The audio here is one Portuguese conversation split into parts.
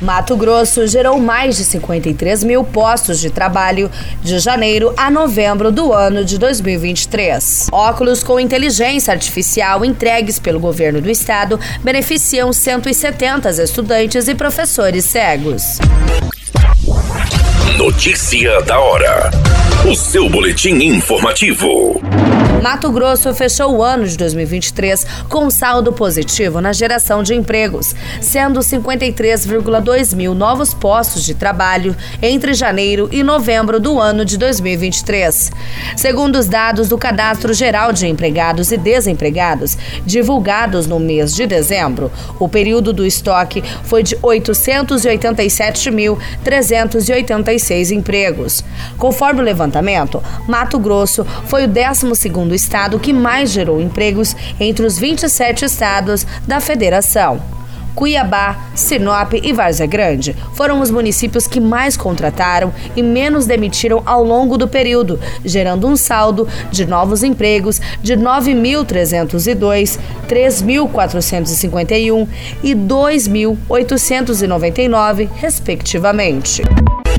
Mato Grosso gerou mais de 53 mil postos de trabalho de janeiro a novembro do ano de 2023. Óculos com inteligência artificial entregues pelo governo do estado beneficiam 170 estudantes e professores cegos. Notícia da hora. O seu boletim informativo. Mato Grosso fechou o ano de 2023 com saldo positivo na geração de empregos, sendo 53,2 mil novos postos de trabalho entre janeiro e novembro do ano de 2023. Segundo os dados do Cadastro Geral de Empregados e Desempregados, divulgados no mês de dezembro, o período do estoque foi de 887.386 empregos. Conforme o levantamento, Mato Grosso foi o 12º o estado que mais gerou empregos entre os 27 estados da federação. Cuiabá, Sinop e Várzea Grande foram os municípios que mais contrataram e menos demitiram ao longo do período, gerando um saldo de novos empregos de 9.302, 3.451 e 2.899, respectivamente.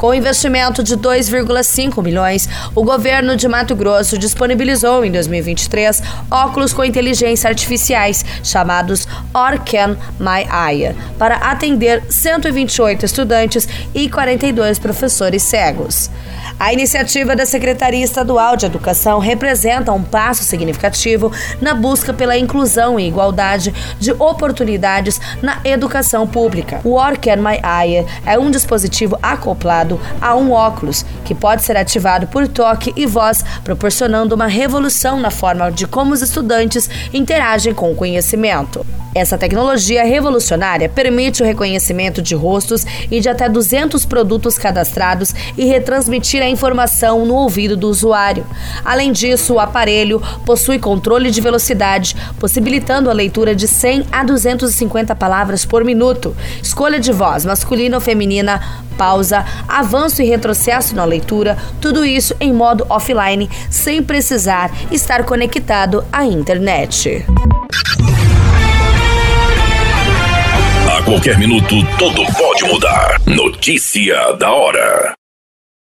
Com investimento de 2,5 milhões, o governo de Mato Grosso disponibilizou em 2023 óculos com inteligência artificiais chamados Orcan My Eye para atender 128 estudantes e 42 professores cegos. A iniciativa da Secretaria Estadual de Educação representa um passo significativo na busca pela inclusão e igualdade de oportunidades na educação pública. O Orcan My Eye é um dispositivo acoplado a um óculos que pode ser ativado por toque e voz, proporcionando uma revolução na forma de como os estudantes interagem com o conhecimento. Essa tecnologia revolucionária permite o reconhecimento de rostos e de até 200 produtos cadastrados e retransmitir a informação no ouvido do usuário. Além disso, o aparelho possui controle de velocidade, possibilitando a leitura de 100 a 250 palavras por minuto, escolha de voz masculina ou feminina, pausa, avanço e retrocesso na leitura, tudo isso em modo offline, sem precisar estar conectado à internet. A qualquer minuto, tudo pode mudar. Notícia da hora.